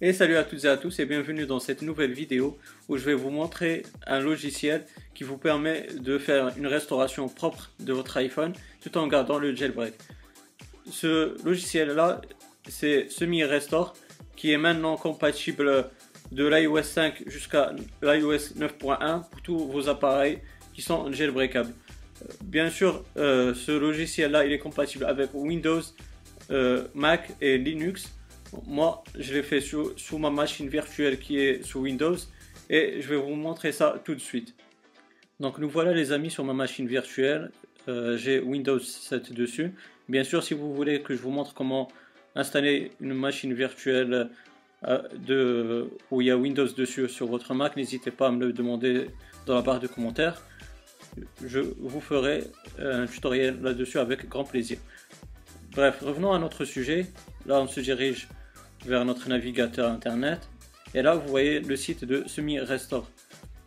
Et salut à toutes et à tous et bienvenue dans cette nouvelle vidéo où je vais vous montrer un logiciel qui vous permet de faire une restauration propre de votre iPhone tout en gardant le jailbreak. Ce logiciel là c'est Semi Restore qui est maintenant compatible de l'iOS 5 jusqu'à l'iOS 9.1 pour tous vos appareils qui sont jailbreakables. Euh, bien sûr, euh, ce logiciel là il est compatible avec Windows, euh, Mac et Linux moi, je l'ai fait sous, ma machine virtuelle qui est sous Windows et je vais vous montrer ça tout de suite. Donc nous voilà les amis sur ma machine virtuelle. Euh, j'ai Windows 7 dessus. Bien sûr, si vous voulez que je vous montre comment installer une machine virtuelle euh, où il y a Windows dessus sur votre Mac, n'hésitez pas à me le demander dans la barre de commentaires. Je vous ferai un tutoriel là-dessus avec grand plaisir. Bref, revenons à notre sujet. Là, on se dirige vers notre navigateur internet. Et là, vous voyez le site de Semi Restore.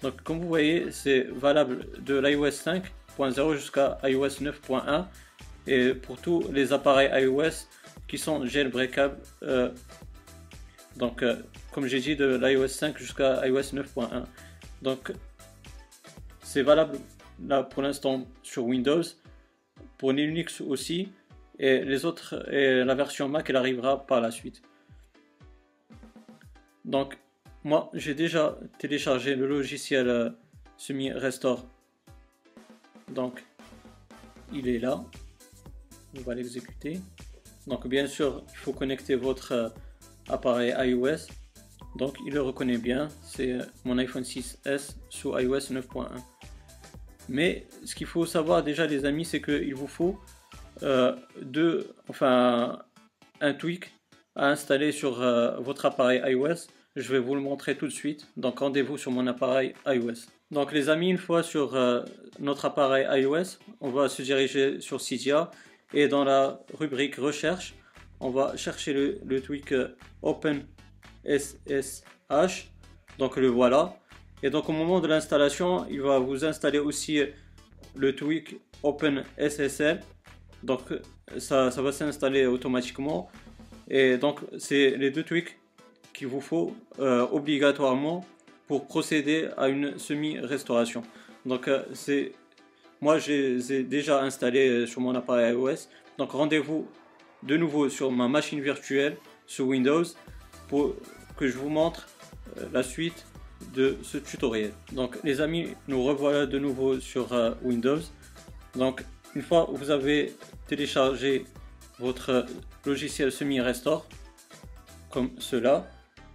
Donc, comme vous voyez, c'est valable de l'iOS 5.0 jusqu'à iOS 9.1 et pour tous les appareils iOS qui sont jailbreakables. Euh, donc, euh, comme j'ai dit, de l'iOS 5 jusqu'à iOS 9.1. Donc, c'est valable là pour l'instant sur Windows, pour Linux aussi, et les autres, et la version Mac, elle arrivera par la suite. Donc, moi, j'ai déjà téléchargé le logiciel euh, Semi Restore. Donc, il est là. On va l'exécuter. Donc, bien sûr, il faut connecter votre euh, appareil iOS. Donc, il le reconnaît bien. C'est euh, mon iPhone 6S sous iOS 9.1. Mais ce qu'il faut savoir déjà, les amis, c'est qu'il vous faut deux, enfin, un tweak à installer sur euh, votre appareil iOS. Je vais vous le montrer tout de suite. Donc rendez-vous sur mon appareil iOS. Donc les amis, une fois sur euh, notre appareil iOS, on va se diriger sur Cydia et dans la rubrique recherche, on va chercher le, tweak euh, OpenSSH. Donc le voilà. Et donc au moment de l'installation, il va vous installer aussi le tweak OpenSSL. Donc ça, ça va s'installer automatiquement. Et donc, c'est les deux tweaks qu'il vous faut euh, obligatoirement pour procéder à une semi-restauration. Donc, euh, c'est moi, j'ai déjà installé euh, sur mon appareil iOS. Donc, rendez-vous de nouveau sur ma machine virtuelle sous Windows pour que je vous montre la suite de ce tutoriel. Donc, les amis, nous revoilà de nouveau sur Windows. Donc, une fois vous avez téléchargé votre logiciel semi-restore comme cela.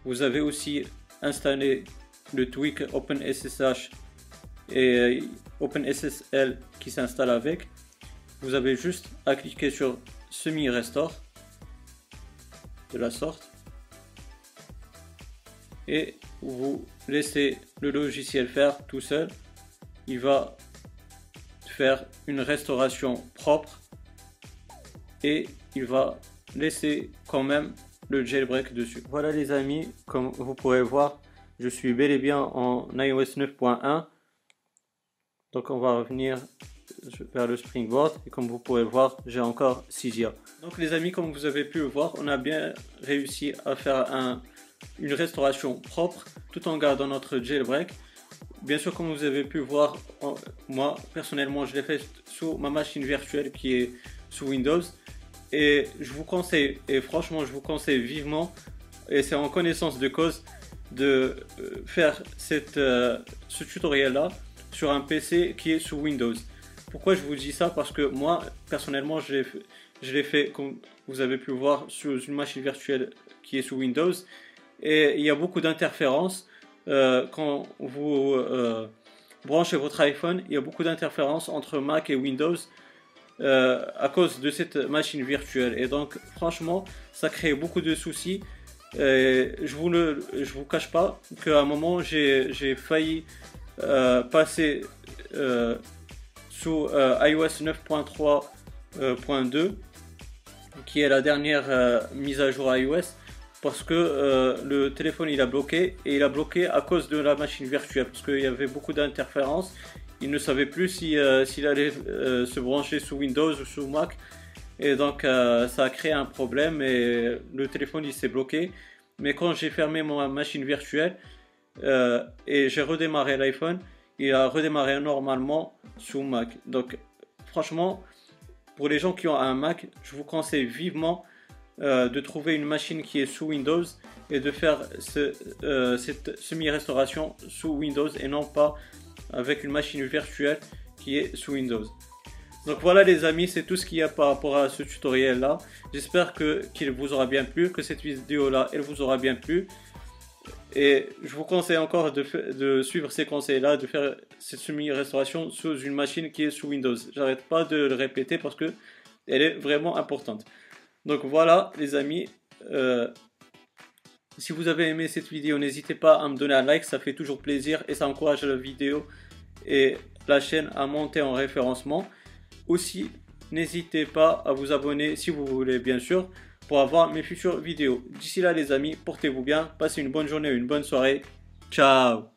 Vous avez aussi installé le tweak OpenSSH et OpenSSL qui s'installe avec. Vous avez juste à cliquer sur semi-restore de la sorte et vous laissez le logiciel faire tout seul. Il va faire une restauration propre et il va laisser quand même le jailbreak dessus. Voilà les amis, comme vous pourrez voir, je suis bel et bien en iOS 9.1. Donc on va revenir vers le Springboard et comme vous pourrez voir, j'ai encore Cydia. Donc les amis, comme vous avez pu le voir, on a bien réussi à faire un, une restauration propre tout en gardant notre jailbreak. Bien sûr, comme vous avez pu voir, moi personnellement, je l'ai fait sous ma machine virtuelle qui est sous Windows. Et je vous conseille, et franchement, je vous conseille vivement, et c'est en connaissance de cause, de euh, faire cette, euh, ce tutoriel-là sur un PC qui est sous Windows. Pourquoi je vous dis ça? Parce que moi, personnellement, je l'ai fait, comme vous avez pu voir, sur une machine virtuelle qui est sous Windows. Et il y a beaucoup d'interférences. Euh, quand vous branchez votre iPhone, il y a beaucoup d'interférences entre Mac et Windows. Euh, à cause de cette machine virtuelle. Et donc, franchement, ça crée beaucoup de soucis. Je vous le, je vous cache pas qu'à un moment, j'ai failli euh, passer euh, sous iOS 9.3.2, qui est la dernière mise à jour iOS, parce que le téléphone il a bloqué et il a bloqué à cause de la machine virtuelle, parce qu'il y avait beaucoup d'interférences il ne savait plus euh, s'il allait euh, se brancher sous Windows ou sous Mac. Et donc euh, ça a créé un problème et le téléphone il s'est bloqué. mais quand j'ai fermé ma machine virtuelle et j'ai redémarré l'iPhone, il a redémarré normalement sous Mac. Donc franchement, pour les gens qui ont un Mac, je vous conseille vivement de trouver une machine qui est sous Windows et de faire euh, cette semi-restauration sous Windows et non pas avec une machine virtuelle qui est sous Windows. Donc voilà les amis, c'est tout ce qu'il y a par rapport à ce tutoriel là. J'espère qu'il vous aura bien plu, que cette vidéo là elle vous aura bien plu. Et je vous conseille encore de, de suivre ces conseils là, de faire cette semi-restauration sous une machine qui est sous Windows. J'arrête pas de le répéter parce que elle est vraiment importante. Donc voilà les amis, euh, si vous avez aimé cette vidéo, n'hésitez pas à me donner un like, ça fait toujours plaisir et ça encourage la vidéo et la chaîne à monter en référencement. Aussi, n'hésitez pas à vous abonner si vous voulez bien sûr pour avoir mes futures vidéos. D'ici là les amis, portez-vous bien, passez une bonne journée, une bonne soirée. Ciao